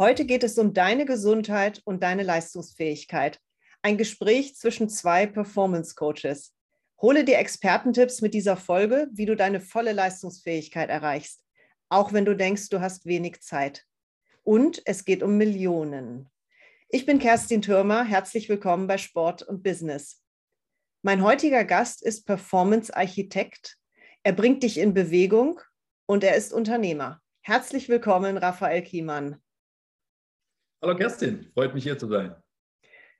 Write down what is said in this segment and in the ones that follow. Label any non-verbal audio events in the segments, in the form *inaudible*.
Heute geht es um deine Gesundheit und deine Leistungsfähigkeit. Ein Gespräch zwischen zwei Performance Coaches. Hole dir Expertentipps mit dieser Folge, wie du deine volle Leistungsfähigkeit erreichst, auch wenn du denkst, du hast wenig Zeit. Und es geht um Millionen. Ich bin Kerstin Türmer, herzlich willkommen bei Sport und Business. Mein heutiger Gast ist Performance Architekt. Er bringt dich in Bewegung und er ist Unternehmer. Herzlich willkommen, Raphael Kiemann. Hallo Kerstin, freut mich hier zu sein.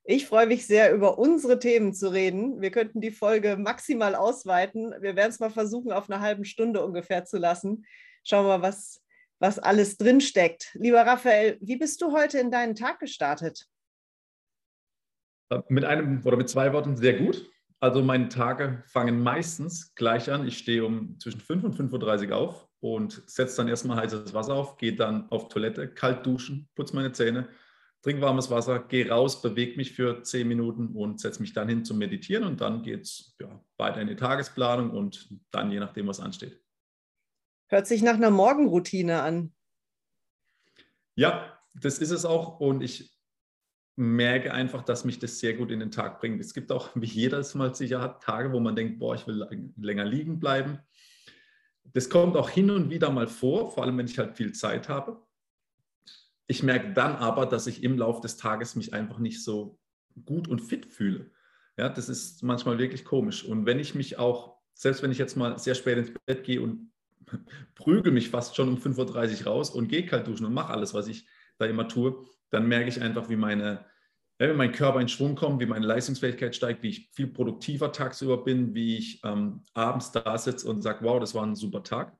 Ich freue mich sehr, über unsere Themen zu reden. Wir könnten die Folge maximal ausweiten. Wir werden es mal versuchen, auf eine halbe Stunde ungefähr zu lassen. Schauen wir mal, was, was alles drinsteckt. Lieber Raphael, wie bist du heute in deinen Tag gestartet? Äh, mit einem oder mit zwei Worten sehr gut. Also meine Tage fangen meistens gleich an. Ich stehe um zwischen 5 und 5.30 Uhr auf und setze dann erstmal heißes Wasser auf, gehe dann auf Toilette, kalt duschen, putze meine Zähne, trinke warmes Wasser, gehe raus, bewege mich für 10 Minuten und setze mich dann hin zum Meditieren und dann geht es ja, weiter in die Tagesplanung und dann je nachdem, was ansteht. Hört sich nach einer Morgenroutine an. Ja, das ist es auch und ich merke einfach, dass mich das sehr gut in den Tag bringt. Es gibt auch, wie jeder es mal sicher hat, Tage, wo man denkt, boah, ich will länger liegen bleiben. Das kommt auch hin und wieder mal vor, vor allem wenn ich halt viel Zeit habe. Ich merke dann aber, dass ich im Laufe des Tages mich einfach nicht so gut und fit fühle. Ja, das ist manchmal wirklich komisch. Und wenn ich mich auch, selbst wenn ich jetzt mal sehr spät ins Bett gehe und *laughs* prügel mich fast schon um 5.30 Uhr raus und gehe kalt duschen und mache alles, was ich da immer tue, dann merke ich einfach, wie meine, wenn mein Körper in Schwung kommt, wie meine Leistungsfähigkeit steigt, wie ich viel produktiver tagsüber bin, wie ich ähm, abends da sitze und sage, wow, das war ein super Tag.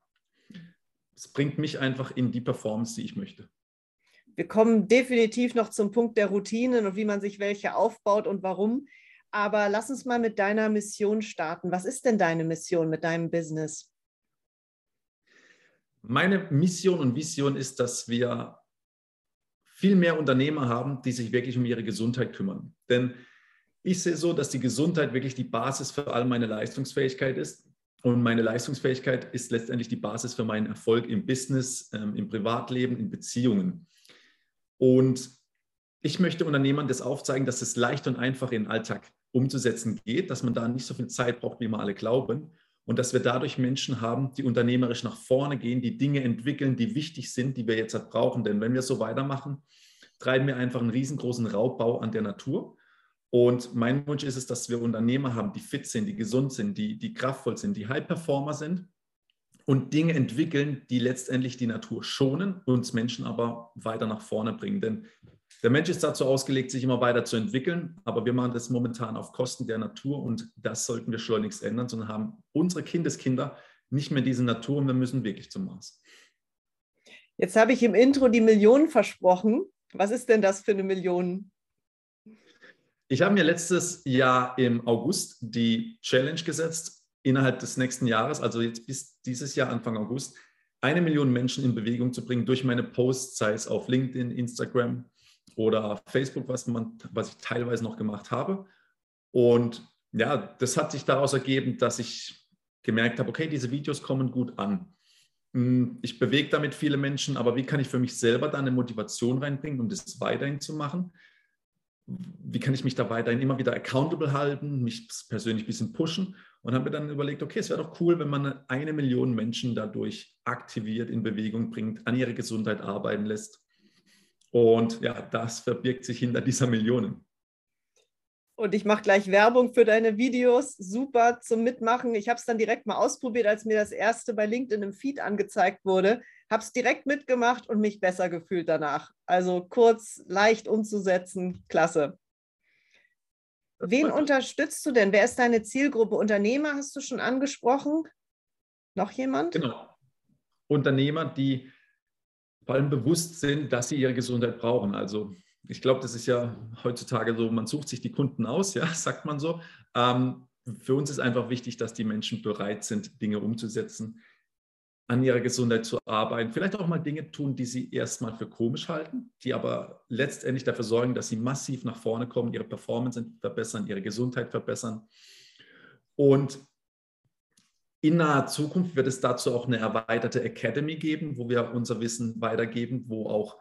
Es bringt mich einfach in die Performance, die ich möchte. Wir kommen definitiv noch zum Punkt der Routinen und wie man sich welche aufbaut und warum. Aber lass uns mal mit deiner Mission starten. Was ist denn deine Mission mit deinem Business? Meine Mission und Vision ist, dass wir viel mehr Unternehmer haben, die sich wirklich um ihre Gesundheit kümmern. Denn ich sehe so, dass die Gesundheit wirklich die Basis für all meine Leistungsfähigkeit ist. Und meine Leistungsfähigkeit ist letztendlich die Basis für meinen Erfolg im Business, ähm, im Privatleben, in Beziehungen. Und ich möchte Unternehmern das aufzeigen, dass es leicht und einfach in den Alltag umzusetzen geht, dass man da nicht so viel Zeit braucht, wie wir alle glauben. Und dass wir dadurch Menschen haben, die unternehmerisch nach vorne gehen, die Dinge entwickeln, die wichtig sind, die wir jetzt halt brauchen. Denn wenn wir so weitermachen, treiben wir einfach einen riesengroßen Raubbau an der Natur. Und mein Wunsch ist es, dass wir Unternehmer haben, die fit sind, die gesund sind, die, die kraftvoll sind, die High-Performer sind und Dinge entwickeln, die letztendlich die Natur schonen, uns Menschen aber weiter nach vorne bringen. Denn der Mensch ist dazu ausgelegt, sich immer weiter zu entwickeln, aber wir machen das momentan auf Kosten der Natur und das sollten wir schleunigst ändern, sondern haben unsere Kindeskinder nicht mehr diese Natur und wir müssen wirklich zum Mars. Jetzt habe ich im Intro die Millionen versprochen. Was ist denn das für eine Million? Ich habe mir letztes Jahr im August die Challenge gesetzt, innerhalb des nächsten Jahres, also jetzt bis dieses Jahr Anfang August, eine Million Menschen in Bewegung zu bringen durch meine Posts, sei es auf LinkedIn, Instagram oder Facebook, was, man, was ich teilweise noch gemacht habe. Und ja, das hat sich daraus ergeben, dass ich gemerkt habe, okay, diese Videos kommen gut an. Hm, ich bewege damit viele Menschen, aber wie kann ich für mich selber da eine Motivation reinbringen, um das weiterhin zu machen? Wie kann ich mich da weiterhin immer wieder accountable halten, mich persönlich ein bisschen pushen? Und habe mir dann überlegt, okay, es wäre doch cool, wenn man eine Million Menschen dadurch aktiviert, in Bewegung bringt, an ihre Gesundheit arbeiten lässt. Und ja, das verbirgt sich hinter dieser Millionen. Und ich mache gleich Werbung für deine Videos. Super zum Mitmachen. Ich habe es dann direkt mal ausprobiert, als mir das erste bei LinkedIn im Feed angezeigt wurde. Habe es direkt mitgemacht und mich besser gefühlt danach. Also kurz, leicht umzusetzen. Klasse. Wen unterstützt du denn? Wer ist deine Zielgruppe? Unternehmer hast du schon angesprochen? Noch jemand? Genau. Unternehmer, die vor allem bewusst sind, dass sie ihre Gesundheit brauchen. Also ich glaube, das ist ja heutzutage so, man sucht sich die Kunden aus, ja, *laughs* sagt man so. Ähm, für uns ist einfach wichtig, dass die Menschen bereit sind, Dinge umzusetzen, an ihrer Gesundheit zu arbeiten, vielleicht auch mal Dinge tun, die sie erstmal für komisch halten, die aber letztendlich dafür sorgen, dass sie massiv nach vorne kommen, ihre Performance verbessern, ihre Gesundheit verbessern. Und in naher Zukunft wird es dazu auch eine erweiterte Academy geben, wo wir unser Wissen weitergeben, wo auch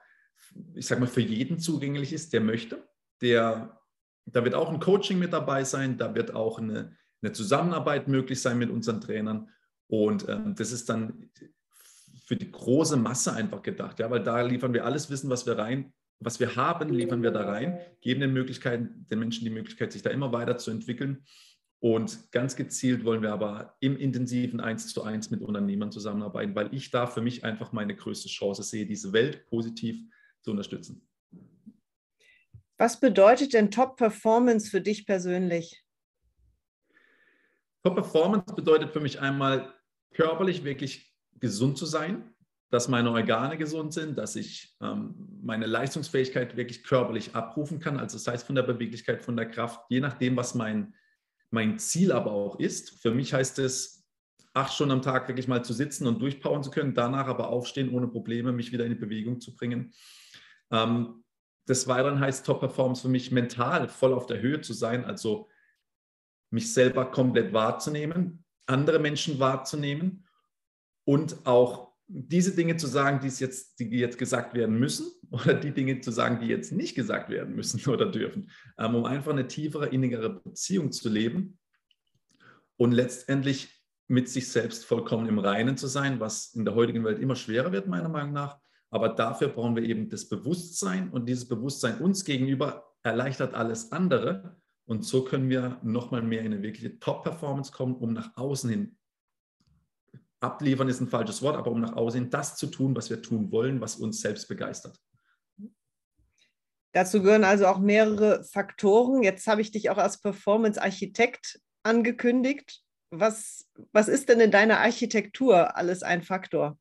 ich sag mal, für jeden zugänglich ist, der möchte. Der, da wird auch ein Coaching mit dabei sein, da wird auch eine, eine Zusammenarbeit möglich sein mit unseren Trainern. Und ähm, das ist dann für die große Masse einfach gedacht, ja, weil da liefern wir alles Wissen, was wir rein, was wir haben, liefern wir da rein, geben den Möglichkeiten, den Menschen die Möglichkeit, sich da immer weiter zu entwickeln. Und ganz gezielt wollen wir aber im intensiven Eins zu eins mit Unternehmern zusammenarbeiten, weil ich da für mich einfach meine größte Chance sehe, diese Welt positiv zu unterstützen. Was bedeutet denn Top Performance für dich persönlich? Top Performance bedeutet für mich einmal körperlich wirklich gesund zu sein, dass meine Organe gesund sind, dass ich ähm, meine Leistungsfähigkeit wirklich körperlich abrufen kann, also das heißt von der Beweglichkeit, von der Kraft, je nachdem, was mein, mein Ziel aber auch ist. Für mich heißt es, acht Stunden am Tag wirklich mal zu sitzen und durchpowern zu können, danach aber aufstehen ohne Probleme, mich wieder in die Bewegung zu bringen. Ähm, des Weiteren heißt Top Performance für mich mental voll auf der Höhe zu sein, also mich selber komplett wahrzunehmen, andere Menschen wahrzunehmen und auch diese Dinge zu sagen, die, es jetzt, die jetzt gesagt werden müssen *laughs* oder die Dinge zu sagen, die jetzt nicht gesagt werden müssen oder dürfen, ähm, um einfach eine tiefere, innigere Beziehung zu leben und letztendlich mit sich selbst vollkommen im Reinen zu sein, was in der heutigen Welt immer schwerer wird, meiner Meinung nach. Aber dafür brauchen wir eben das Bewusstsein und dieses Bewusstsein uns gegenüber erleichtert alles andere. Und so können wir nochmal mehr in eine wirkliche Top-Performance kommen, um nach außen hin abliefern ist ein falsches Wort, aber um nach außen das zu tun, was wir tun wollen, was uns selbst begeistert. Dazu gehören also auch mehrere Faktoren. Jetzt habe ich dich auch als Performance-Architekt angekündigt. Was, was ist denn in deiner Architektur alles ein Faktor?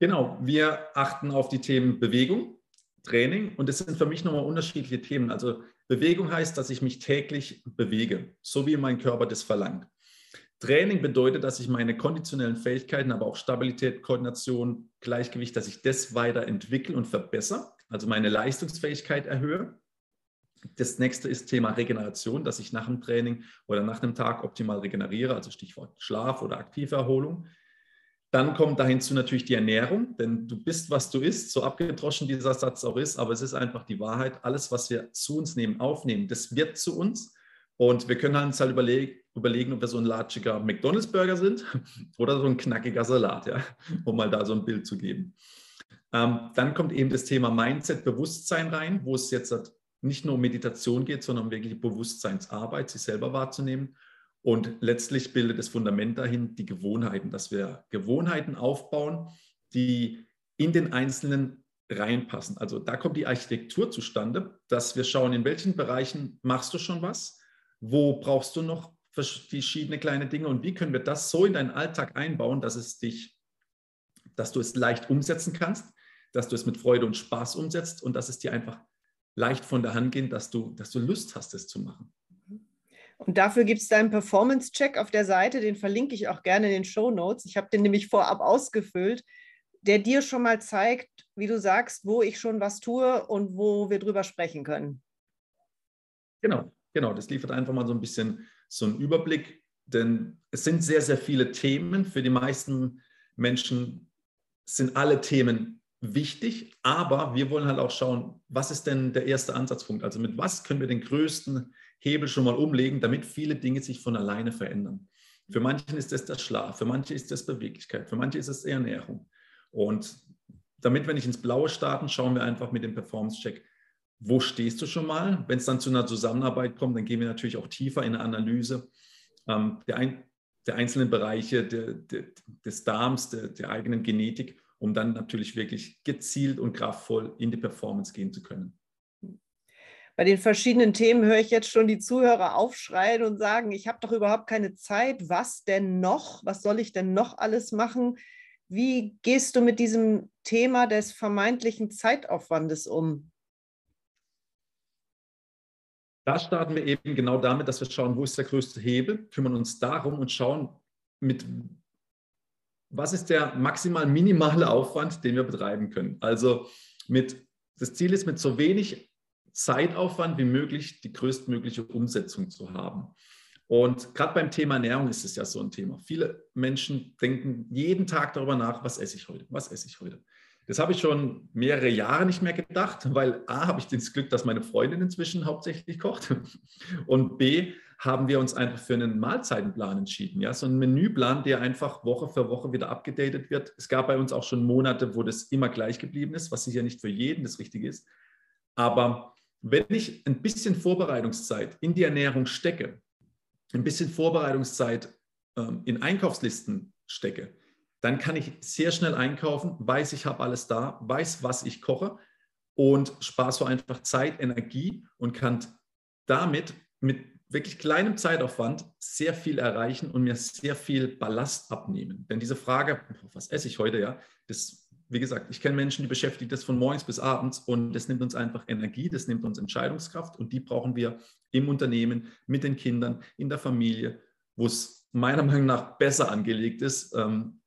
Genau, wir achten auf die Themen Bewegung, Training und es sind für mich nochmal unterschiedliche Themen. Also Bewegung heißt, dass ich mich täglich bewege, so wie mein Körper das verlangt. Training bedeutet, dass ich meine konditionellen Fähigkeiten, aber auch Stabilität, Koordination, Gleichgewicht, dass ich das weiterentwickle und verbessere, also meine Leistungsfähigkeit erhöhe. Das nächste ist Thema Regeneration, dass ich nach dem Training oder nach einem Tag optimal regeneriere, also Stichwort Schlaf oder aktive Erholung. Dann kommt da hinzu natürlich die Ernährung, denn du bist, was du isst, so abgedroschen dieser Satz auch ist, aber es ist einfach die Wahrheit. Alles, was wir zu uns nehmen, aufnehmen, das wird zu uns. Und wir können uns halt überlegen, überlegen, ob wir so ein latschiger McDonalds-Burger sind *laughs* oder so ein knackiger Salat, ja, um mal da so ein Bild zu geben. Ähm, dann kommt eben das Thema Mindset, Bewusstsein rein, wo es jetzt halt nicht nur um Meditation geht, sondern um wirklich Bewusstseinsarbeit, sich selber wahrzunehmen. Und letztlich bildet das Fundament dahin die Gewohnheiten, dass wir Gewohnheiten aufbauen, die in den Einzelnen reinpassen. Also da kommt die Architektur zustande, dass wir schauen, in welchen Bereichen machst du schon was, wo brauchst du noch verschiedene kleine Dinge und wie können wir das so in deinen Alltag einbauen, dass es dich, dass du es leicht umsetzen kannst, dass du es mit Freude und Spaß umsetzt und dass es dir einfach leicht von der Hand geht, dass du, dass du Lust hast, es zu machen. Und dafür gibt es deinen Performance-Check auf der Seite, den verlinke ich auch gerne in den Show Notes. Ich habe den nämlich vorab ausgefüllt, der dir schon mal zeigt, wie du sagst, wo ich schon was tue und wo wir drüber sprechen können. Genau, genau. Das liefert einfach mal so ein bisschen so einen Überblick, denn es sind sehr, sehr viele Themen. Für die meisten Menschen sind alle Themen wichtig, aber wir wollen halt auch schauen, was ist denn der erste Ansatzpunkt? Also mit was können wir den größten Hebel schon mal umlegen, damit viele Dinge sich von alleine verändern. Für manche ist es der Schlaf, für manche ist es Beweglichkeit, für manche ist es Ernährung. Und damit wir nicht ins Blaue starten, schauen wir einfach mit dem Performance-Check, wo stehst du schon mal? Wenn es dann zu einer Zusammenarbeit kommt, dann gehen wir natürlich auch tiefer in eine Analyse ähm, der, ein, der, einzelnen Bereiche der, der, des Darms, der, eigenen Genetik, um dann natürlich wirklich gezielt und kraftvoll in die Performance gehen zu können. Bei den verschiedenen Themen höre ich jetzt schon die Zuhörer aufschreien und sagen, ich habe doch überhaupt keine Zeit. Was denn noch? Was soll ich denn noch alles machen? Wie gehst du mit diesem Thema des vermeintlichen Zeitaufwandes um? Da starten wir eben genau damit, dass wir schauen, wo ist der größte Hebel, kümmern uns darum und schauen, mit was ist der maximal minimale Aufwand, den wir betreiben können. Also mit, das Ziel ist, mit so wenig Zeitaufwand wie möglich die größtmögliche Umsetzung zu haben. Und gerade beim Thema Ernährung ist es ja so ein Thema. Viele Menschen denken jeden Tag darüber nach, was esse ich heute, was esse ich heute. Das habe ich schon mehrere Jahre nicht mehr gedacht, weil A, habe ich das Glück, dass meine Freundin inzwischen hauptsächlich kocht *laughs* und B, haben wir uns einfach für einen Mahlzeitenplan entschieden. Ja? So ein Menüplan, der einfach Woche für Woche wieder abgedatet wird. Es gab bei uns auch schon Monate, wo das immer gleich geblieben ist, was sicher nicht für jeden das Richtige ist. Aber wenn ich ein bisschen Vorbereitungszeit in die Ernährung stecke, ein bisschen Vorbereitungszeit ähm, in Einkaufslisten stecke, dann kann ich sehr schnell einkaufen, weiß, ich habe alles da, weiß, was ich koche und spare so einfach Zeit, Energie und kann damit mit wirklich kleinem Zeitaufwand sehr viel erreichen und mir sehr viel Ballast abnehmen. Denn diese Frage, was esse ich heute, ja, das, wie gesagt, ich kenne Menschen, die beschäftigt das von morgens bis abends und das nimmt uns einfach Energie, das nimmt uns Entscheidungskraft und die brauchen wir im Unternehmen, mit den Kindern, in der Familie, wo es meiner Meinung nach besser angelegt ist. Ähm,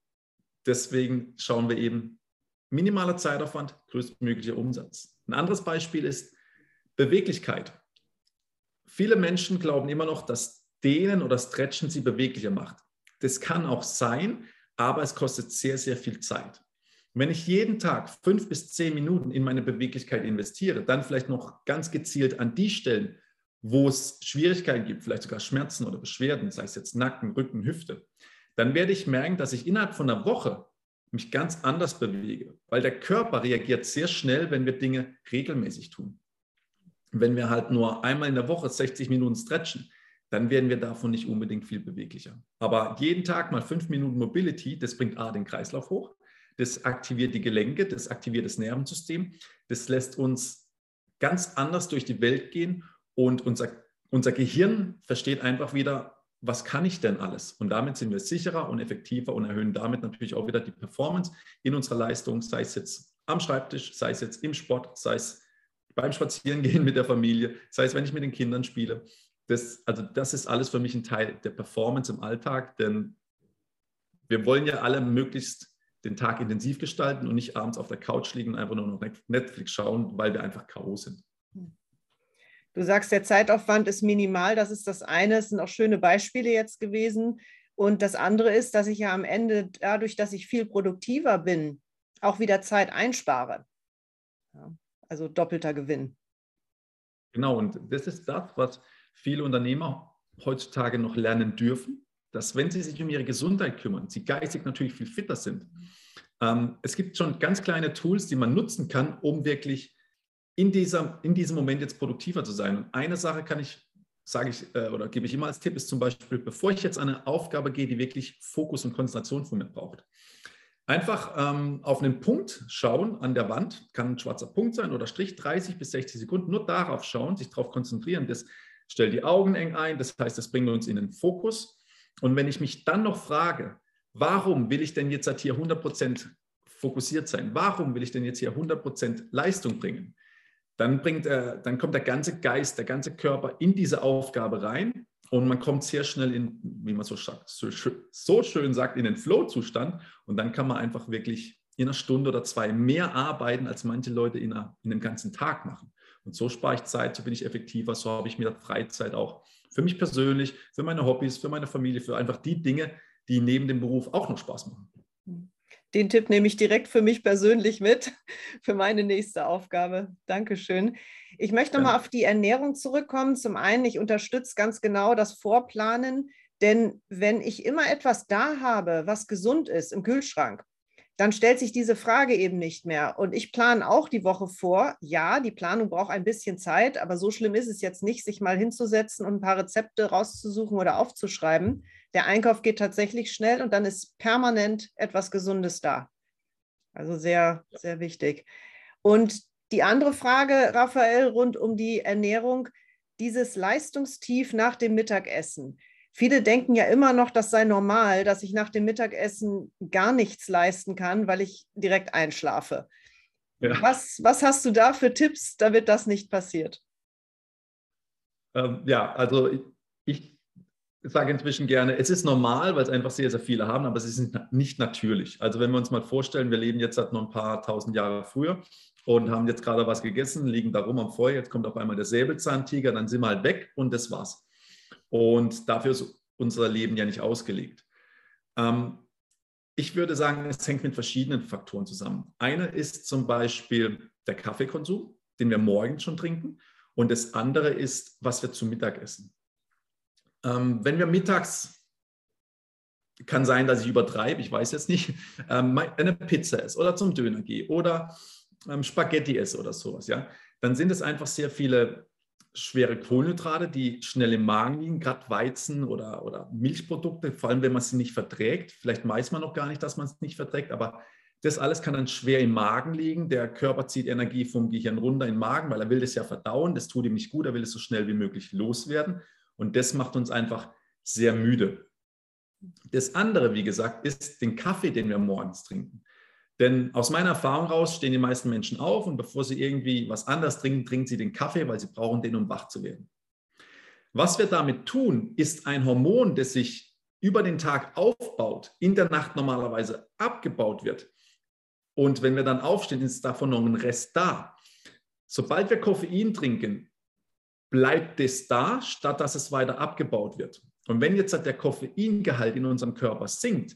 deswegen schauen wir eben minimaler Zeitaufwand, größtmöglicher Umsatz. Ein anderes Beispiel ist Beweglichkeit viele Menschen glauben immer noch, dass Dehnen oder Stretchen sie beweglicher macht. Das kann auch sein, aber es kostet sehr, sehr viel Zeit. Wenn ich jeden Tag fünf bis zehn Minuten in meine Beweglichkeit investiere, dann vielleicht noch ganz gezielt an die Stellen, wo es Schwierigkeiten gibt, vielleicht sogar Schmerzen oder Beschwerden, sei es jetzt Nacken, Rücken, Hüfte, dann werde ich merken, dass ich innerhalb von einer Woche mich ganz anders bewege, weil der Körper reagiert sehr schnell, wenn wir Dinge regelmäßig tun wenn wir halt nur einmal in der Woche 60 Minuten stretchen, dann werden wir davon nicht unbedingt viel beweglicher. Aber jeden Tag mal fünf Minuten Mobility, das bringt A, den Kreislauf hoch, das aktiviert die Gelenke, das aktiviert das Nervensystem, das lässt uns ganz anders durch die Welt gehen und unser, unser Gehirn versteht einfach wieder, was kann ich denn alles? Und damit sind wir sicherer und effektiver und erhöhen damit natürlich auch wieder die Performance in unserer Leistung, sei es jetzt am Schreibtisch, sei es jetzt im Sport, sei es beim Spazierengehen mit der Familie, sei es, wenn ich mit den Kindern spiele. Das, also das ist alles für mich ein Teil der Performance im Alltag, denn wir wollen ja alle möglichst den Tag intensiv gestalten und nicht abends auf der Couch liegen und einfach nur noch Netflix schauen, weil wir einfach K.O. sind. Du sagst, der Zeitaufwand ist minimal. Das ist das eine. Es sind auch schöne Beispiele jetzt gewesen. Und das andere ist, dass ich ja am Ende dadurch, dass ich viel produktiver bin, auch wieder Zeit einspare. Ja. Also doppelter Gewinn. Genau, und das ist das, was viele Unternehmer heutzutage noch lernen dürfen, dass wenn sie sich um ihre Gesundheit kümmern, sie geistig natürlich viel fitter sind. Ähm, es gibt schon ganz kleine Tools, die man nutzen kann, um wirklich in, dieser, in diesem Moment jetzt produktiver zu sein. Und eine Sache kann ich, sage ich äh, oder gebe ich immer als Tipp, ist zum Beispiel, bevor ich jetzt an eine Aufgabe gehe, die wirklich Fokus und Konzentration von mir braucht, Einfach ähm, auf einen Punkt schauen an der Wand, kann ein schwarzer Punkt sein oder Strich, 30 bis 60 Sekunden, nur darauf schauen, sich darauf konzentrieren. Das stellt die Augen eng ein, das heißt, das bringt uns in den Fokus. Und wenn ich mich dann noch frage, warum will ich denn jetzt halt hier 100% fokussiert sein? Warum will ich denn jetzt hier 100% Leistung bringen? Dann, bringt, äh, dann kommt der ganze Geist, der ganze Körper in diese Aufgabe rein und man kommt sehr schnell in, wie man so, so, so schön sagt, in den Flow-Zustand. Und dann kann man einfach wirklich in einer Stunde oder zwei mehr arbeiten, als manche Leute in, einer, in einem ganzen Tag machen. Und so spare ich Zeit, so bin ich effektiver, so habe ich mir Freizeit auch für mich persönlich, für meine Hobbys, für meine Familie, für einfach die Dinge, die neben dem Beruf auch noch Spaß machen. Den Tipp nehme ich direkt für mich persönlich mit, *laughs* für meine nächste Aufgabe. Dankeschön. Ich möchte nochmal auf die Ernährung zurückkommen. Zum einen, ich unterstütze ganz genau das Vorplanen, denn wenn ich immer etwas da habe, was gesund ist im Kühlschrank, dann stellt sich diese Frage eben nicht mehr. Und ich plane auch die Woche vor. Ja, die Planung braucht ein bisschen Zeit, aber so schlimm ist es jetzt nicht, sich mal hinzusetzen und ein paar Rezepte rauszusuchen oder aufzuschreiben. Der Einkauf geht tatsächlich schnell und dann ist permanent etwas Gesundes da. Also sehr, sehr wichtig. Und die andere Frage, Raphael, rund um die Ernährung, dieses Leistungstief nach dem Mittagessen. Viele denken ja immer noch, das sei normal, dass ich nach dem Mittagessen gar nichts leisten kann, weil ich direkt einschlafe. Ja. Was, was hast du da für Tipps, damit das nicht passiert? Ähm, ja, also ich, ich sage inzwischen gerne, es ist normal, weil es einfach sehr, sehr viele haben, aber es ist nicht natürlich. Also wenn wir uns mal vorstellen, wir leben jetzt seit noch ein paar tausend Jahre früher und haben jetzt gerade was gegessen, liegen da rum am Feuer, jetzt kommt auf einmal der Säbelzahntiger, dann sind wir halt weg und das war's. Und dafür ist unser Leben ja nicht ausgelegt. Ähm, ich würde sagen, es hängt mit verschiedenen Faktoren zusammen. Eine ist zum Beispiel der Kaffeekonsum, den wir morgens schon trinken. Und das andere ist, was wir zu Mittag essen. Ähm, wenn wir mittags, kann sein, dass ich übertreibe, ich weiß jetzt nicht, *laughs* ähm, eine Pizza esse oder zum Döner gehe oder ähm, Spaghetti esse oder sowas, ja, dann sind es einfach sehr viele schwere Kohlenhydrate, die schnell im Magen liegen, gerade Weizen oder, oder Milchprodukte, vor allem wenn man sie nicht verträgt. Vielleicht weiß man noch gar nicht, dass man es nicht verträgt, aber das alles kann dann schwer im Magen liegen. Der Körper zieht Energie vom Gehirn runter in den Magen, weil er will das ja verdauen. Das tut ihm nicht gut, er will es so schnell wie möglich loswerden. Und das macht uns einfach sehr müde. Das andere, wie gesagt, ist den Kaffee, den wir morgens trinken. Denn aus meiner Erfahrung raus stehen die meisten Menschen auf und bevor sie irgendwie was anderes trinken, trinken sie den Kaffee, weil sie brauchen den, um wach zu werden. Was wir damit tun, ist ein Hormon, das sich über den Tag aufbaut, in der Nacht normalerweise abgebaut wird. Und wenn wir dann aufstehen, ist davon noch ein Rest da. Sobald wir Koffein trinken, bleibt es da, statt dass es weiter abgebaut wird. Und wenn jetzt der Koffeingehalt in unserem Körper sinkt,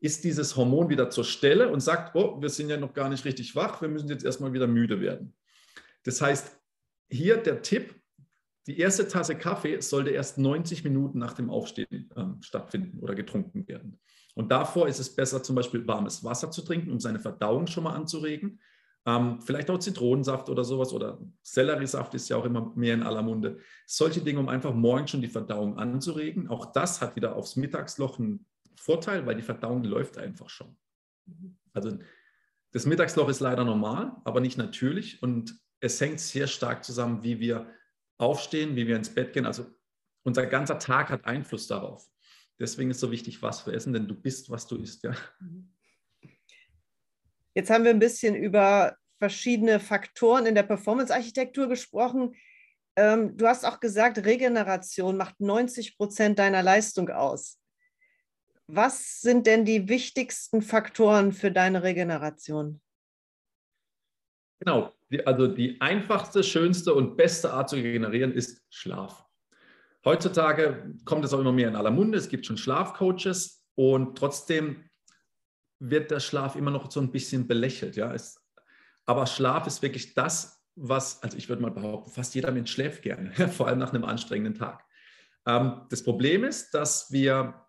ist dieses Hormon wieder zur Stelle und sagt, oh, wir sind ja noch gar nicht richtig wach, wir müssen jetzt erstmal wieder müde werden. Das heißt, hier der Tipp, die erste Tasse Kaffee sollte erst 90 Minuten nach dem Aufstehen äh, stattfinden oder getrunken werden. Und davor ist es besser, zum Beispiel warmes Wasser zu trinken, um seine Verdauung schon mal anzuregen. Ähm, vielleicht auch Zitronensaft oder sowas oder Selleriesaft ist ja auch immer mehr in aller Munde. Solche Dinge, um einfach morgens schon die Verdauung anzuregen. Auch das hat wieder aufs Mittagsloch einen Vorteil, weil die Verdauung läuft einfach schon. Also das Mittagsloch ist leider normal, aber nicht natürlich und es hängt sehr stark zusammen, wie wir aufstehen, wie wir ins Bett gehen. Also unser ganzer Tag hat Einfluss darauf. Deswegen ist so wichtig, was wir essen, denn du bist, was du isst. Ja. Jetzt haben wir ein bisschen über verschiedene Faktoren in der Performance-Architektur gesprochen. Ähm, du hast auch gesagt, Regeneration macht 90 Prozent deiner Leistung aus. Was sind denn die wichtigsten Faktoren für deine Regeneration? Genau, also die einfachste, schönste und beste Art zu regenerieren ist Schlaf. Heutzutage kommt es auch immer mehr in aller Munde. Es gibt schon Schlafcoaches und trotzdem wird der Schlaf immer noch so ein bisschen belächelt. Ja? Es, aber Schlaf ist wirklich das, was, also ich würde mal behaupten, fast jeder Mensch schläft gerne, *laughs* vor allem nach einem anstrengenden Tag. Ähm, das Problem ist, dass wir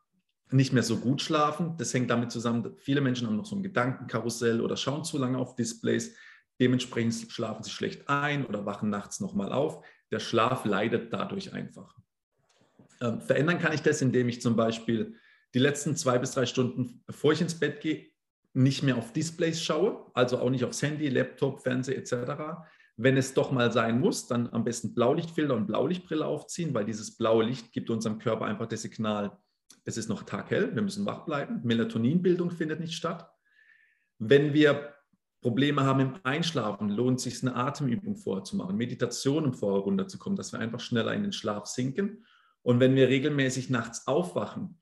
nicht mehr so gut schlafen. Das hängt damit zusammen, viele Menschen haben noch so ein Gedankenkarussell oder schauen zu lange auf Displays. Dementsprechend schlafen sie schlecht ein oder wachen nachts nochmal auf. Der Schlaf leidet dadurch einfach. Ähm, verändern kann ich das, indem ich zum Beispiel die letzten zwei bis drei Stunden, bevor ich ins Bett gehe, nicht mehr auf Displays schaue, also auch nicht aufs Handy, Laptop, Fernseher etc. Wenn es doch mal sein muss, dann am besten Blaulichtfilter und Blaulichtbrille aufziehen, weil dieses blaue Licht gibt unserem Körper einfach das Signal, es ist noch taghell, wir müssen wach bleiben. Melatoninbildung findet nicht statt. Wenn wir Probleme haben im Einschlafen, lohnt es sich eine Atemübung vorher zu machen, Meditation, um vorher runterzukommen, dass wir einfach schneller in den Schlaf sinken. Und wenn wir regelmäßig nachts aufwachen,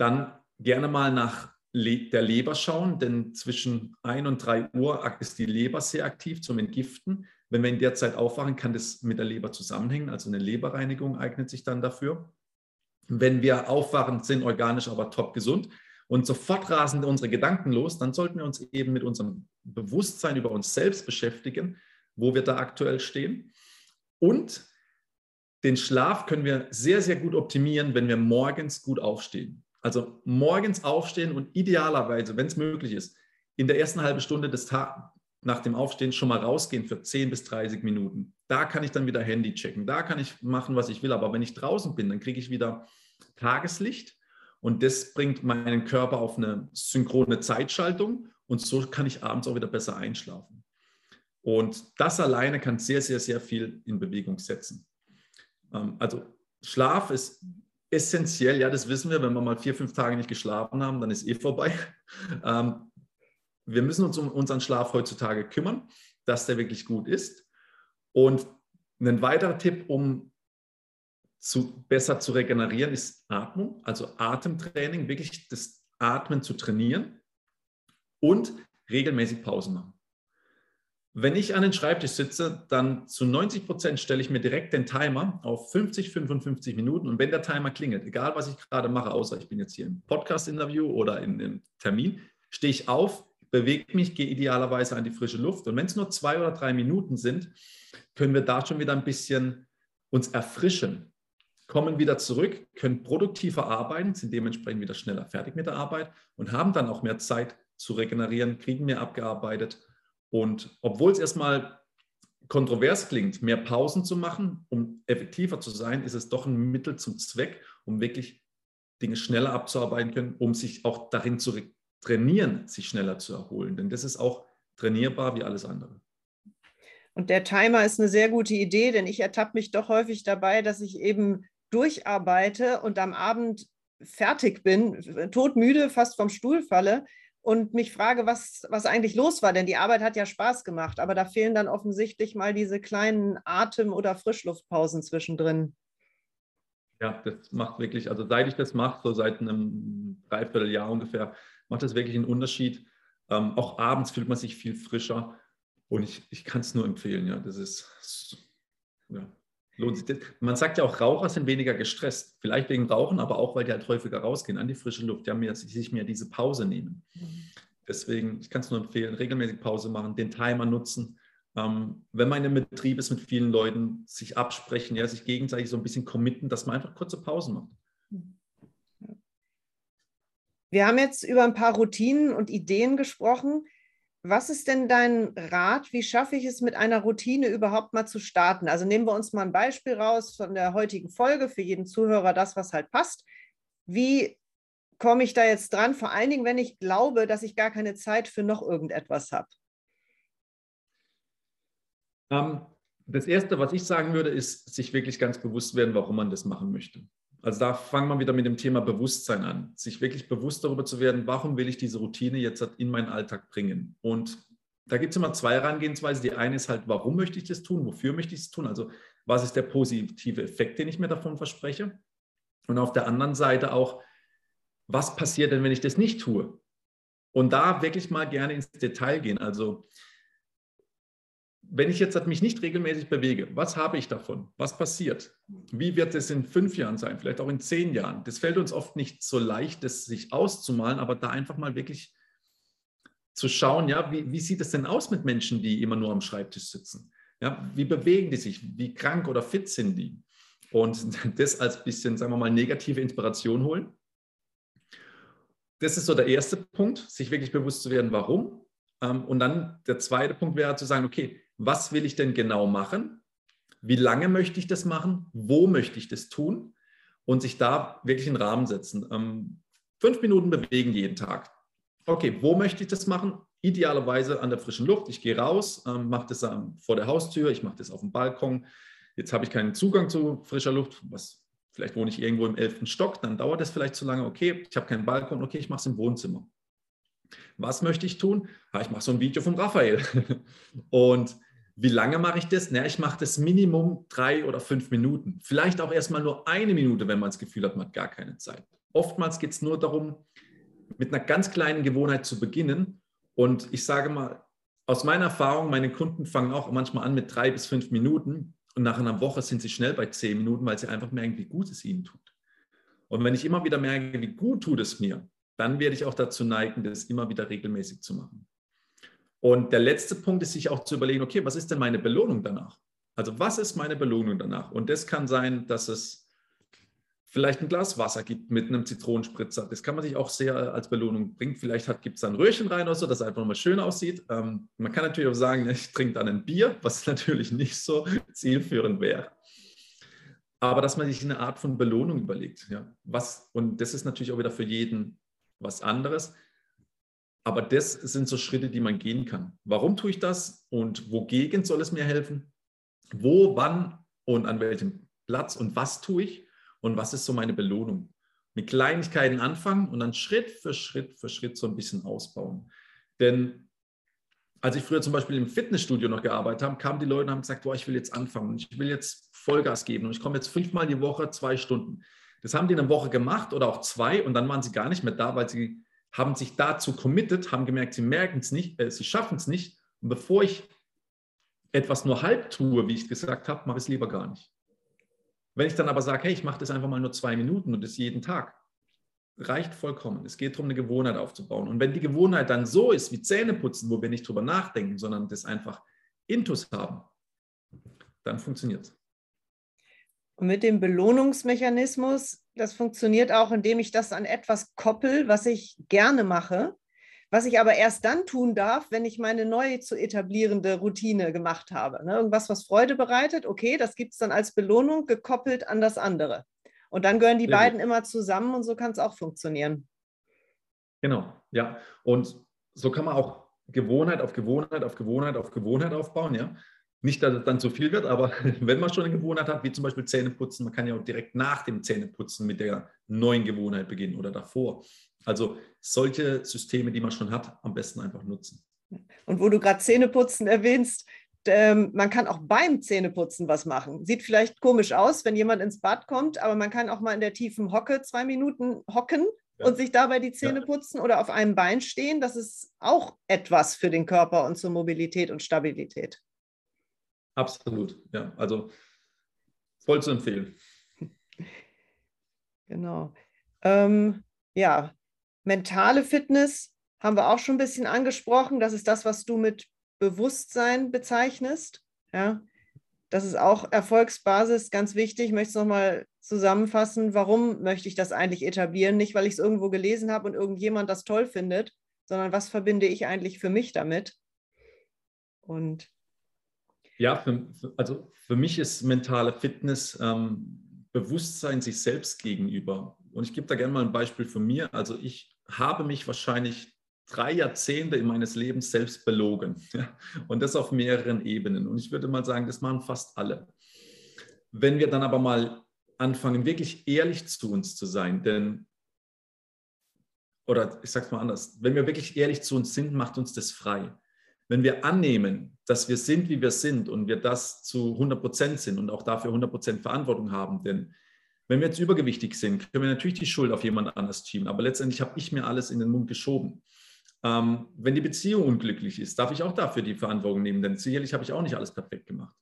dann gerne mal nach der Leber schauen, denn zwischen 1 und 3 Uhr ist die Leber sehr aktiv zum Entgiften. Wenn wir in der Zeit aufwachen, kann das mit der Leber zusammenhängen. Also eine Leberreinigung eignet sich dann dafür. Wenn wir aufwachen, sind organisch aber top gesund und sofort rasen unsere Gedanken los, dann sollten wir uns eben mit unserem Bewusstsein über uns selbst beschäftigen, wo wir da aktuell stehen. Und den Schlaf können wir sehr, sehr gut optimieren, wenn wir morgens gut aufstehen. Also morgens aufstehen und idealerweise, wenn es möglich ist, in der ersten halben Stunde des Tages nach dem Aufstehen schon mal rausgehen für 10 bis 30 Minuten. Da kann ich dann wieder Handy checken. Da kann ich machen, was ich will. Aber wenn ich draußen bin, dann kriege ich wieder Tageslicht und das bringt meinen Körper auf eine synchrone Zeitschaltung und so kann ich abends auch wieder besser einschlafen. Und das alleine kann sehr, sehr, sehr viel in Bewegung setzen. Ähm, also Schlaf ist essentiell, ja, das wissen wir, wenn wir mal vier, fünf Tage nicht geschlafen haben, dann ist eh vorbei. *laughs* Ähm, wir müssen uns um unseren Schlaf heutzutage kümmern, dass der wirklich gut ist. Und ein weiterer Tipp, um zu, besser zu regenerieren, ist Atmung, also Atemtraining, wirklich das Atmen zu trainieren und regelmäßig Pausen machen. Wenn ich an den Schreibtisch sitze, dann zu 90 Prozent stelle ich mir direkt den Timer auf 50, 55 Minuten. Und wenn der Timer klingelt, egal was ich gerade mache, außer ich bin jetzt hier im Podcast-Interview oder in einem Termin, stehe ich auf, bewege mich, gehe idealerweise an die frische Luft. Und wenn es nur zwei oder drei Minuten sind, können wir da schon wieder ein bisschen uns erfrischen, kommen wieder zurück, können produktiver arbeiten, sind dementsprechend wieder schneller fertig mit der Arbeit und haben dann auch mehr Zeit zu regenerieren, kriegen mehr abgearbeitet und obwohl es erstmal kontrovers klingt, mehr Pausen zu machen, um effektiver zu sein, ist es doch ein Mittel zum Zweck, um wirklich Dinge schneller abzuarbeiten können, um sich auch darin zu trainieren, sich schneller zu erholen. Denn das ist auch trainierbar wie alles andere. Und der Timer ist eine sehr gute Idee, denn ich ertappe mich doch häufig dabei, dass ich eben durcharbeite und am Abend fertig bin, todmüde, fast vom Stuhl falle und mich frage, was, was eigentlich los war, denn die Arbeit hat ja Spaß gemacht, aber da fehlen dann offensichtlich mal diese kleinen Atem- oder Frischluftpausen zwischendrin. Ja, das macht wirklich, also seit ich das mache, so seit einem Dreivierteljahr ungefähr, macht das wirklich einen Unterschied. Ähm, auch abends fühlt man sich viel frischer und ich, ich kann es nur empfehlen, ja, das ist, ja, lohnt sich das. Man sagt ja auch, Raucher sind weniger gestresst. Vielleicht wegen Rauchen, aber auch, weil die halt häufiger rausgehen an die frische Luft. Die haben ja, sich mehr diese Pause nehmen. Deswegen, ich kann es nur empfehlen, regelmäßig Pause machen, den Timer nutzen. Ähm, wenn man in einem Betrieb ist mit vielen Leuten, sich absprechen, ja, sich gegenseitig so ein bisschen committen, dass man einfach kurze Pausen macht. Wir haben jetzt über ein paar Routinen und Ideen gesprochen. Was ist denn dein Rat? Wie schaffe ich es mit einer Routine überhaupt mal zu starten? Also nehmen wir uns mal ein Beispiel raus von der heutigen Folge, für jeden Zuhörer das, was halt passt. Wie komme ich da jetzt dran? Vor allen Dingen, wenn ich glaube, dass ich gar keine Zeit für noch irgendetwas habe. Ähm, das Erste, was ich sagen würde, ist, sich wirklich ganz bewusst werden, warum man das machen möchte. Also da fangen wir wieder mit dem Thema Bewusstsein an, sich wirklich bewusst darüber zu werden, warum will ich diese Routine jetzt in meinen Alltag bringen. Und da gibt es immer zwei Herangehensweisen. Die eine ist halt, warum möchte ich das tun, wofür möchte ich es tun, also was ist der positive Effekt, den ich mir davon verspreche. Und auf der anderen Seite auch, was passiert denn, wenn ich das nicht tue? Und da wirklich mal gerne ins Detail gehen. Also wenn ich jetzt mich nicht regelmäßig bewege, was habe ich davon? Was passiert? Wie wird es in fünf Jahren sein? Vielleicht auch in zehn Jahren? Das fällt uns oft nicht so leicht, das sich auszumalen, aber da einfach mal wirklich zu schauen, ja, wie, wie sieht es denn aus mit Menschen, die immer nur am Schreibtisch sitzen? Ja, wie bewegen die sich? Wie krank oder fit sind die? Und *laughs* das als bisschen, sagen wir mal, negative Inspiration holen. Das ist so der erste Punkt, sich wirklich bewusst zu werden, warum. Ähm, und dann der zweite Punkt wäre zu sagen, okay, was will ich denn genau machen? Wie lange möchte ich das machen? Wo möchte ich das tun? Und sich da wirklich einen Rahmen setzen. Ähm, fünf Minuten bewegen jeden Tag. Okay, wo möchte ich das machen? Idealerweise an der frischen Luft. Ich gehe raus, ähm, mache das vor der Haustür, ich mache das auf dem Balkon. Jetzt habe ich keinen Zugang zu frischer Luft. Was, vielleicht wohne ich irgendwo im elften Stock, dann dauert das vielleicht zu lange. Okay, ich habe keinen Balkon, okay, ich mache es im Wohnzimmer. Was möchte ich tun? Ich mache so ein Video von Raphael. *laughs* Und wie lange mache ich das? Na, ich mache das Minimum drei oder fünf Minuten. Vielleicht auch erstmal nur eine Minute, wenn man das Gefühl hat, man hat gar keine Zeit. Oftmals geht es nur darum, mit einer ganz kleinen Gewohnheit zu beginnen. Und ich sage mal, aus meiner Erfahrung, meine Kunden fangen auch manchmal an mit drei bis fünf Minuten und nach einer Woche sind sie schnell bei zehn Minuten, weil sie einfach merken, wie gut es ihnen tut. Und wenn ich immer wieder merke, wie gut tut es mir, dann werde ich auch dazu neigen, das immer wieder regelmäßig zu machen. Und der letzte Punkt ist, sich auch zu überlegen, okay, was ist denn meine Belohnung danach? Also was ist meine Belohnung danach? Und das kann sein, dass es vielleicht ein Glas Wasser gibt mit einem Zitronenspritzer. Das kann man sich auch sehr als Belohnung bringen. Vielleicht gibt es da ein Röhrchen rein oder so, dass es einfach nochmal schön aussieht. Ähm, man kann natürlich auch sagen, *laughs* ich trinke dann ein Bier, was *laughs* natürlich nicht so zielführend wäre. Aber dass man sich eine Art von Belohnung überlegt. Ja. Was, und das ist natürlich auch wieder für jeden was anderes. Aber das sind so Schritte, die man gehen kann. Warum tue ich das und wogegen soll es mir helfen? Wo, wann und an welchem Platz und was tue ich und was ist so meine Belohnung? Mit Kleinigkeiten anfangen und dann Schritt für Schritt für Schritt so ein bisschen ausbauen. Denn als ich früher zum Beispiel im Fitnessstudio noch gearbeitet habe, kamen die Leute und haben gesagt, boah, ich will jetzt anfangen und ich will jetzt Vollgas geben und ich komme jetzt fünfmal die Woche, zwei Stunden. Das haben die in einer Woche gemacht oder auch zwei und dann waren sie gar nicht mehr da, weil sie haben sich dazu committed, haben gemerkt, sie merken es nicht, äh, sie schaffen es nicht. Und bevor ich etwas nur halb tue, wie ich gesagt habe, mache ich es lieber gar nicht. Wenn ich dann aber sage, hey, ich mache das einfach mal nur zwei Minuten und das jeden Tag, reicht vollkommen. Es geht darum, eine Gewohnheit aufzubauen. Und wenn die Gewohnheit dann so ist wie Zähneputzen, wo wir nicht drüber nachdenken, sondern das einfach Intus haben, dann funktioniert es. Und mit dem Belohnungsmechanismus, das funktioniert auch, indem ich das an etwas koppel, was ich gerne mache, was ich aber erst dann tun darf, wenn ich meine neu zu etablierende Routine gemacht habe. Ne? Irgendwas, was Freude bereitet, okay, das gibt es dann als Belohnung gekoppelt an das andere. Und dann gehören die Sehr beiden immer zusammen und so kann es auch funktionieren. Genau, ja. Und so kann man auch Gewohnheit auf Gewohnheit auf Gewohnheit auf Gewohnheit aufbauen, ja. Nicht, dass es dann zu viel wird, aber *laughs* wenn man schon eine Gewohnheit hat, wie zum Beispiel Zähneputzen, man kann ja auch direkt nach dem Zähneputzen mit der neuen Gewohnheit beginnen oder davor. Also solche Systeme, die man schon hat, am besten einfach nutzen. Und wo du gerade Zähneputzen erwähnst, ähm, man kann auch beim Zähneputzen was machen. Sieht vielleicht komisch aus, wenn jemand ins Bad kommt, aber man kann auch mal in der tiefen Hocke zwei Minuten hocken ja. und sich dabei die Zähne ja. putzen oder auf einem Bein stehen. Das ist auch etwas für den Körper und zur Mobilität und Stabilität. Absolut, ja. Also voll zu empfehlen. *laughs* Genau. Ähm, ja, mentale Fitness haben wir auch schon ein bisschen angesprochen. Das ist das, was du mit Bewusstsein bezeichnest. Ja, das ist auch Erfolgsbasis, ganz wichtig. Ich möchte es nochmal zusammenfassen. Warum möchte ich das eigentlich etablieren? Nicht, weil ich es irgendwo gelesen habe und irgendjemand das toll findet, sondern was verbinde ich eigentlich für mich damit? Und ja, für, also für mich ist mentale Fitness ähm, Bewusstsein sich selbst gegenüber. Und ich gebe da gerne mal ein Beispiel von mir. Also ich habe mich wahrscheinlich drei Jahrzehnte in meines Lebens selbst belogen. *laughs* Und das auf mehreren Ebenen. Und ich würde mal sagen, das machen fast alle. Wenn wir dann aber mal anfangen, wirklich ehrlich zu uns zu sein, denn, oder ich sage es mal anders, wenn wir wirklich ehrlich zu uns sind, macht uns das frei. Wenn wir annehmen, dass wir sind, wie wir sind und wir das zu 100 Prozent sind und auch dafür 100 Prozent Verantwortung haben, denn wenn wir jetzt übergewichtig sind, können wir natürlich die Schuld auf jemand anders schieben, aber letztendlich habe ich mir alles in den Mund geschoben. Ähm, wenn die Beziehung unglücklich ist, darf ich auch dafür die Verantwortung nehmen, denn sicherlich habe ich auch nicht alles perfekt gemacht.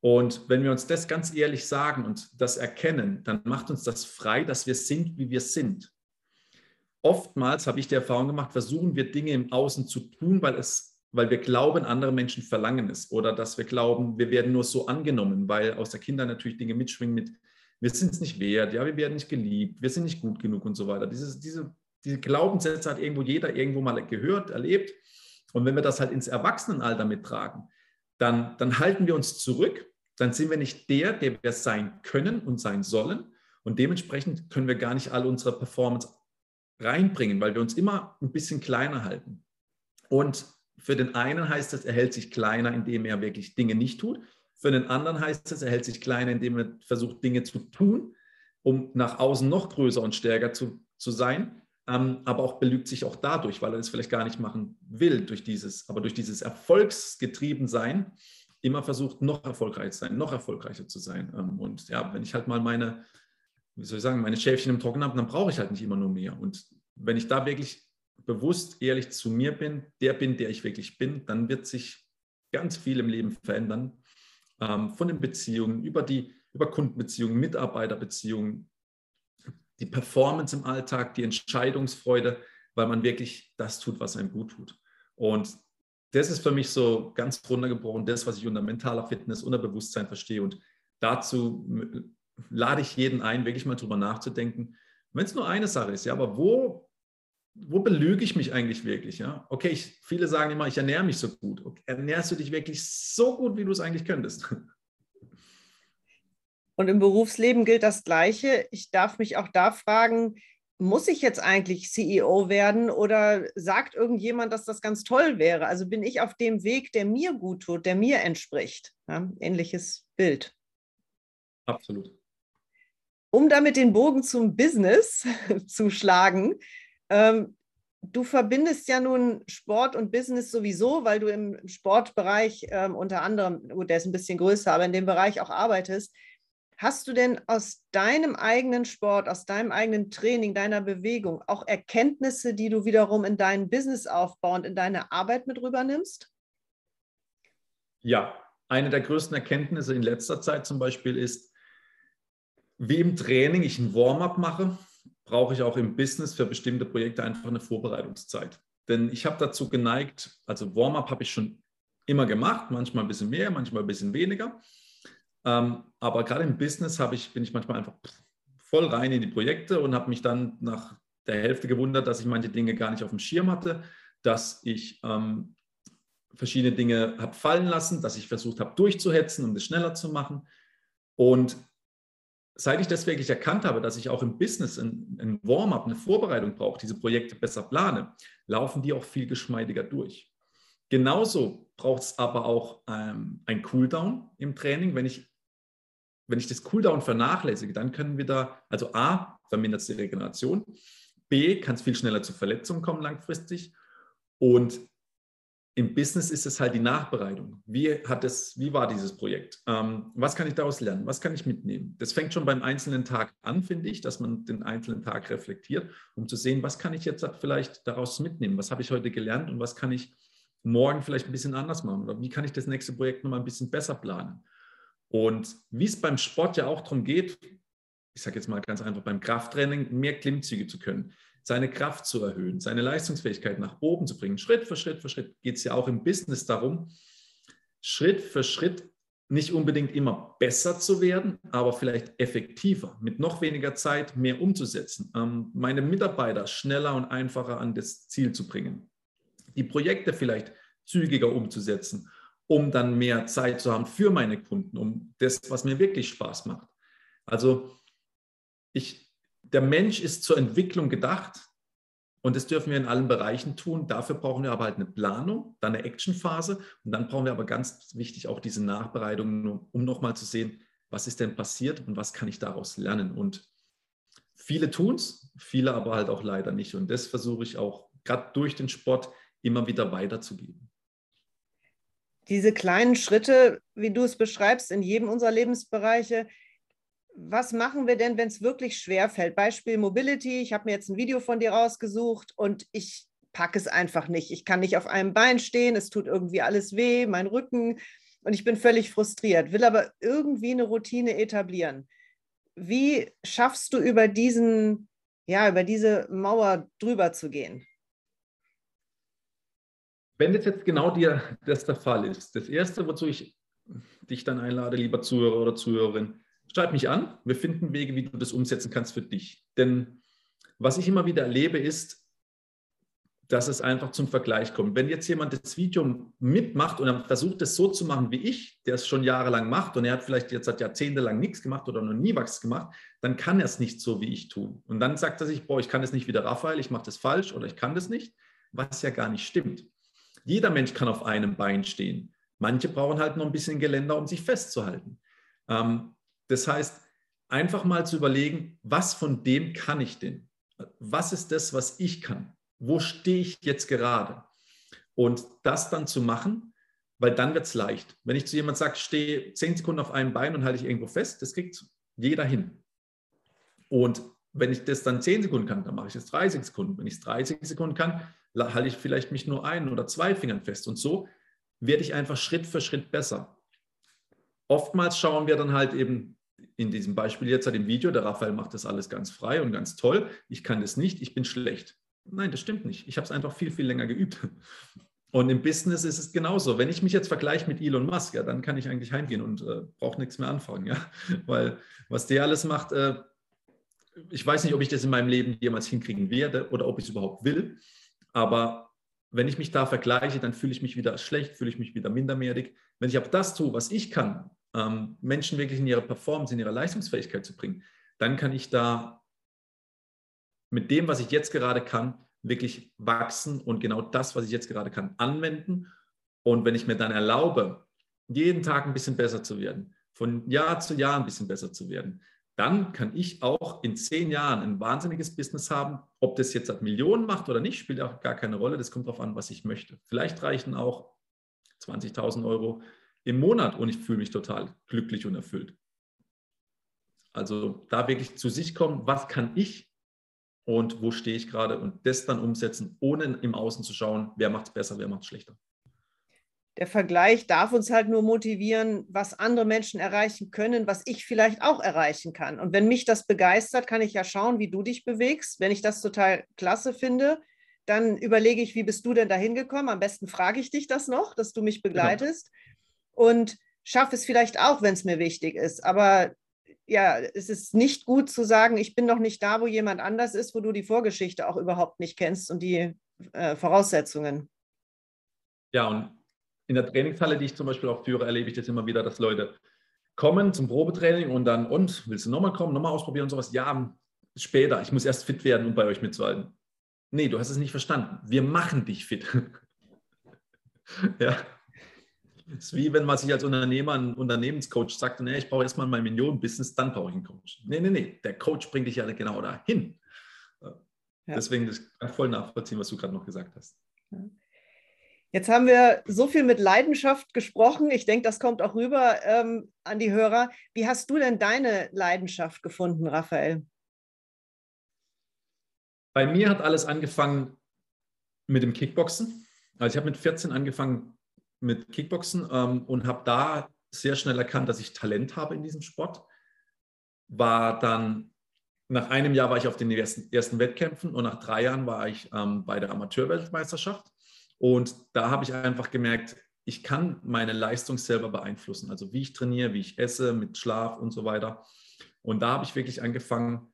Und wenn wir uns das ganz ehrlich sagen und das erkennen, dann macht uns das frei, dass wir sind, wie wir sind. Oftmals habe ich die Erfahrung gemacht, versuchen wir Dinge im Außen zu tun, weil, es, weil wir glauben, andere Menschen verlangen es oder dass wir glauben, wir werden nur so angenommen, weil aus der Kinder natürlich Dinge mitschwingen mit, wir sind es nicht wert, ja, wir werden nicht geliebt, wir sind nicht gut genug und so weiter. Dieses, diese diese Glaubenssätze hat irgendwo jeder irgendwo mal gehört, erlebt. Und wenn wir das halt ins Erwachsenenalter mittragen, dann, dann halten wir uns zurück, dann sind wir nicht der, der wir sein können und sein sollen. Und dementsprechend können wir gar nicht alle unsere Performance reinbringen, weil wir uns immer ein bisschen kleiner halten. Und für den einen heißt es, er hält sich kleiner, indem er wirklich Dinge nicht tut. Für den anderen heißt es, er hält sich kleiner, indem er versucht, Dinge zu tun, um nach außen noch größer und stärker zu, zu sein ähm, aber auch belügt sich auch dadurch, weil er es vielleicht gar nicht machen will, durch dieses, aber durch dieses erfolgsgetrieben Sein immer versucht, noch erfolgreicher zu sein, noch erfolgreicher zu sein. Ähm, und ja, wenn ich halt mal meine, wie soll ich sagen, meine Schäfchen im Trockenen habe, dann brauche ich halt nicht immer nur mehr. Und wenn ich da wirklich bewusst ehrlich zu mir bin, der bin, der ich wirklich bin, dann wird sich ganz viel im Leben verändern. Ähm, von den Beziehungen über die über Kundenbeziehungen, Mitarbeiterbeziehungen, die Performance im Alltag, die Entscheidungsfreude, weil man wirklich das tut, was einem gut tut. Und das ist für mich so ganz runtergebrochen, das, was ich unter mentaler Fitness, unter Bewusstsein verstehe. Und dazu lade ich jeden ein, wirklich mal drüber nachzudenken. Wenn es nur eine Sache ist, ja, aber wo, wo belüge ich mich eigentlich wirklich? Ja? Okay, ich, viele sagen immer, ich ernähre mich so gut. Okay, ernährst du dich wirklich so gut, wie du es eigentlich könntest? *laughs* Und im Berufsleben gilt das Gleiche. Ich darf mich auch da fragen, muss ich jetzt eigentlich CEO werden oder sagt irgendjemand, dass das ganz toll wäre? Also bin ich auf dem Weg, der mir gut tut, der mir entspricht? Ja, ähnliches Bild. Absolut. Um damit den Bogen zum Business *laughs* zu schlagen, ähm, du verbindest ja nun Sport und Business sowieso, weil du im Sportbereich ähm, unter anderem, gut, der ist ein bisschen größer, aber in dem Bereich auch arbeitest. Hast du denn aus deinem eigenen Sport, aus deinem eigenen Training, deiner Bewegung auch Erkenntnisse, die du wiederum in deinen Businessaufbau und in deine Arbeit mit rübernimmst? Ja, eine der größten Erkenntnisse in letzter Zeit zum Beispiel ist, wie im Training ich ein Warm-up mache, brauche ich auch im Business für bestimmte Projekte einfach eine Vorbereitungszeit. Denn ich habe dazu geneigt, also Warm-up habe ich schon immer gemacht, manchmal ein bisschen mehr, manchmal ein bisschen weniger. Ähm, aber gerade im Business ich, bin ich manchmal einfach voll rein in die Projekte und habe mich dann nach der Hälfte gewundert, dass ich manche Dinge gar nicht auf dem Schirm hatte, dass ich ähm, verschiedene Dinge habe fallen lassen, dass ich versucht habe durchzuhetzen, um das schneller zu machen. Und seit ich das wirklich erkannt habe, dass ich auch im Business ein, ein Warm-up, eine Vorbereitung brauche, diese Projekte besser plane, laufen die auch viel geschmeidiger durch. Genauso braucht es aber auch ähm, ein Cooldown im Training. Wenn ich, wenn ich das Cooldown vernachlässige, dann können wir da, also A, vermindert es die Regeneration, B, kann es viel schneller zu Verletzungen kommen langfristig und im Business ist es halt die Nachbereitung. Wie, hat es, wie war dieses Projekt? Ähm, was kann ich daraus lernen? Was kann ich mitnehmen? Das fängt schon beim einzelnen Tag an, finde ich, dass man den einzelnen Tag reflektiert, um zu sehen, was kann ich jetzt vielleicht daraus mitnehmen? Was habe ich heute gelernt und was kann ich morgen vielleicht ein bisschen anders machen? Oder wie kann ich das nächste Projekt nochmal ein bisschen besser planen? Und wie es beim Sport ja auch darum geht, ich sage jetzt mal ganz einfach beim Krafttraining, mehr Klimmzüge zu können seine Kraft zu erhöhen, seine Leistungsfähigkeit nach oben zu bringen. Schritt für Schritt für Schritt geht es ja auch im Business darum, Schritt für Schritt nicht unbedingt immer besser zu werden, aber vielleicht effektiver, mit noch weniger Zeit mehr umzusetzen, ähm, meine Mitarbeiter schneller und einfacher an das Ziel zu bringen, die Projekte vielleicht zügiger umzusetzen, um dann mehr Zeit zu haben für meine Kunden, um das, was mir wirklich Spaß macht. Also ich der Mensch ist zur Entwicklung gedacht und das dürfen wir in allen Bereichen tun. Dafür brauchen wir aber halt eine Planung, dann eine Actionphase und dann brauchen wir aber ganz wichtig auch diese Nachbereitung, um nochmal zu sehen, was ist denn passiert und was kann ich daraus lernen. Und viele tun es, viele aber halt auch leider nicht. Und das versuche ich auch gerade durch den Sport immer wieder weiterzugeben. Diese kleinen Schritte, wie du es beschreibst, in jedem unserer Lebensbereiche, was machen wir denn, wenn es wirklich schwer fällt? Beispiel Mobility. Ich habe mir jetzt ein Video von dir rausgesucht und ich packe es einfach nicht. Ich kann nicht auf einem Bein stehen, es tut irgendwie alles weh, mein Rücken und ich bin völlig frustriert, will aber irgendwie eine Routine etablieren. Wie schaffst du über diesen, ja, über diese Mauer drüber zu gehen? Wenn das jetzt genau dir das der Fall ist, das erste, wozu ich dich dann einlade, lieber Zuhörer oder Zuhörerin, Schreib mich an, wir finden Wege, wie du das umsetzen kannst für dich. Denn was ich immer wieder erlebe, ist, dass es einfach zum Vergleich kommt. Wenn jetzt jemand das Video mitmacht und er versucht, es so zu machen wie ich, der es schon jahrelang macht und er hat vielleicht jetzt seit jahrzehntelang nichts gemacht oder noch nie was gemacht, dann kann er es nicht so wie ich tun. Und dann sagt er sich, boah, ich kann es nicht wie der Raphael, ich mache das falsch oder ich kann das nicht, was ja gar nicht stimmt. Jeder Mensch kann auf einem Bein stehen. Manche brauchen halt noch ein bisschen Geländer, um sich festzuhalten. Ähm, das heißt, einfach mal zu überlegen, was von dem kann ich denn? Was ist das, was ich kann? Wo stehe ich jetzt gerade? Und das dann zu machen, weil dann wird es leicht. Wenn ich zu jemandem sage, stehe zehn Sekunden auf einem Bein und halte ich irgendwo fest, das kriegt jeder hin. Und wenn ich das dann zehn Sekunden kann, dann mache ich es 30 Sekunden. Wenn ich es 30 Sekunden kann, halte ich vielleicht mich nur einen oder zwei Fingern fest. Und so werde ich einfach Schritt für Schritt besser. Oftmals schauen wir dann halt eben in diesem Beispiel jetzt halt im Video, der Raphael macht das alles ganz frei und ganz toll. Ich kann das nicht, ich bin schlecht. Nein, das stimmt nicht. Ich habe es einfach viel, viel länger geübt. Und im Business ist es genauso. Wenn ich mich jetzt vergleiche mit Elon Musk, ja, dann kann ich eigentlich heimgehen und äh, brauche nichts mehr anfangen. Ja? *laughs* Weil was der alles macht, äh, ich weiß nicht, ob ich das in meinem Leben jemals hinkriegen werde oder ob ich es überhaupt will. Aber wenn ich mich da vergleiche, dann fühle ich mich wieder schlecht, fühle ich mich wieder minderwertig. Wenn ich aber das tue, was ich kann, ähm, Menschen wirklich in ihre Performance, in ihre Leistungsfähigkeit zu bringen, dann kann ich da mit dem, was ich jetzt gerade kann, wirklich wachsen und genau das, was ich jetzt gerade kann, anwenden. Und wenn ich mir dann erlaube, jeden Tag ein bisschen besser zu werden, von Jahr zu Jahr ein bisschen besser zu werden, dann kann ich auch in zehn Jahren ein wahnsinniges Business haben. Ob das jetzt Millionen macht oder nicht, spielt auch gar keine Rolle. Das kommt darauf an, was ich möchte. Vielleicht reichen auch 20.000 Euro im Monat und ich fühle mich total glücklich und erfüllt. Also da wirklich zu sich kommen, was kann ich und wo stehe ich gerade und das dann umsetzen, ohne im Außen zu schauen, wer macht es besser, wer macht es schlechter. der Vergleich darf uns halt nur motivieren, was andere Menschen erreichen können, was ich vielleicht auch erreichen kann. Und wenn mich das begeistert, kann ich ja schauen, wie du dich bewegst. Wenn ich das total klasse finde, dann überlege ich, wie bist du denn da hingekommen? Am besten frage ich dich das noch, dass du mich genau. begleitest. Genau. Und schaffe es vielleicht auch, wenn es mir wichtig ist. Aber ja, es ist nicht gut zu sagen, ich bin noch nicht da, wo jemand anders ist, wo du die Vorgeschichte auch überhaupt nicht kennst und die äh, Voraussetzungen. Ja, und in der Trainingshalle, die ich zum Beispiel auch führe, erlebe ich das immer wieder, dass Leute kommen zum Probetraining und dann, und, willst du nochmal kommen, nochmal ausprobieren und sowas? Ja, später, ich muss erst fit werden, um bei euch mitzuhalten. Nee, du hast es nicht verstanden. Wir machen dich fit. *laughs* ja. Es ist wie wenn man sich als Unternehmer, ein Unternehmenscoach sagt, nee, ich brauche erstmal mein Millionen-Business, dann brauche ich einen Coach. Nee, nee, nee, der Coach bringt dich ja genau dahin. Ja. Deswegen das kann ich voll nachvollziehen, was du gerade noch gesagt hast. Jetzt haben wir so viel mit Leidenschaft gesprochen. Ich denke, das kommt auch rüber ähm, an die Hörer. Wie hast du denn deine Leidenschaft gefunden, Raphael? Bei mir hat alles angefangen mit dem Kickboxen. Also ich habe mit 14 angefangen mit Kickboxen ähm, und habe da sehr schnell erkannt, dass ich Talent habe in diesem Sport. War dann, nach einem Jahr war ich auf den ersten, ersten Wettkämpfen und nach drei Jahren war ich ähm, bei der Amateurweltmeisterschaft. Und da habe ich einfach gemerkt, ich kann meine Leistung selber beeinflussen. Also wie ich trainiere, wie ich esse, mit Schlaf und so weiter. Und da habe ich wirklich angefangen,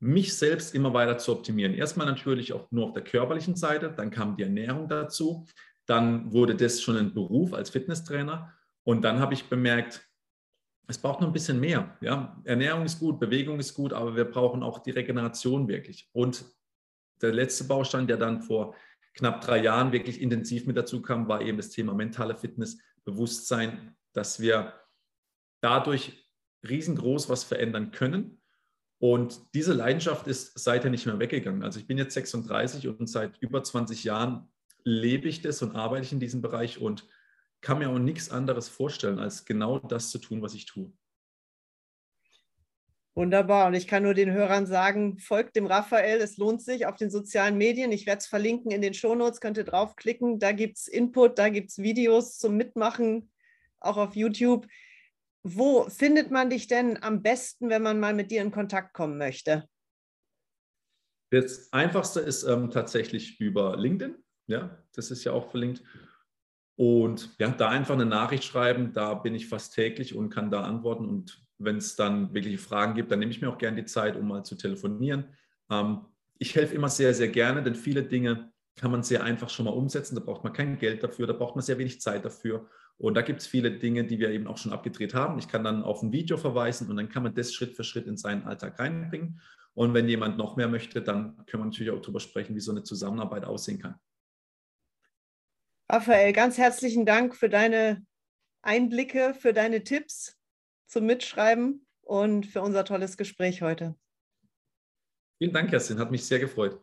mich selbst immer weiter zu optimieren. Erstmal natürlich auch nur auf der körperlichen Seite, dann kam die Ernährung dazu, dann wurde das schon ein Beruf als Fitnesstrainer und dann habe ich bemerkt, es braucht noch ein bisschen mehr. Ja? Ernährung ist gut, Bewegung ist gut, aber wir brauchen auch die Regeneration wirklich. Und der letzte Baustein, der dann vor knapp drei Jahren wirklich intensiv mit dazu kam, war eben das Thema mentale Fitness, Bewusstsein, dass wir dadurch riesengroß was verändern können. Und diese Leidenschaft ist seither nicht mehr weggegangen. Also ich bin jetzt 36 und seit über 20 Jahren lebe ich das und arbeite ich in diesem Bereich und kann mir auch nichts anderes vorstellen, als genau das zu tun, was ich tue. Wunderbar. Und ich kann nur den Hörern sagen, folgt dem Raphael. Es lohnt sich auf den sozialen Medien. Ich werde es verlinken in den Shownotes, könnt ihr draufklicken. Da gibt es Input, da gibt es Videos zum Mitmachen, auch auf YouTube. Wo findet man dich denn am besten, wenn man mal mit dir in Kontakt kommen möchte? Das Einfachste ist ähm, tatsächlich über LinkedIn. Ja, das ist ja auch verlinkt. Und ja, da einfach eine Nachricht schreiben, da bin ich fast täglich und kann da antworten. Und wenn es dann wirklich Fragen gibt, dann nehme ich mir auch gerne die Zeit, um mal zu telefonieren. Ähm, ich helfe immer sehr, sehr gerne, denn viele Dinge kann man sehr einfach schon mal umsetzen. Da braucht man kein Geld dafür, da braucht man sehr wenig Zeit dafür. Und da gibt es viele Dinge, die wir eben auch schon abgedreht haben. Ich kann dann auf ein Video verweisen und dann kann man das Schritt für Schritt in seinen Alltag reinbringen. Und wenn jemand noch mehr möchte, dann können wir natürlich auch darüber sprechen, wie so eine Zusammenarbeit aussehen kann. Raphael, ganz herzlichen Dank für deine Einblicke, für deine Tipps zum Mitschreiben und für unser tolles Gespräch heute. Vielen Dank, Kerstin, hat mich sehr gefreut.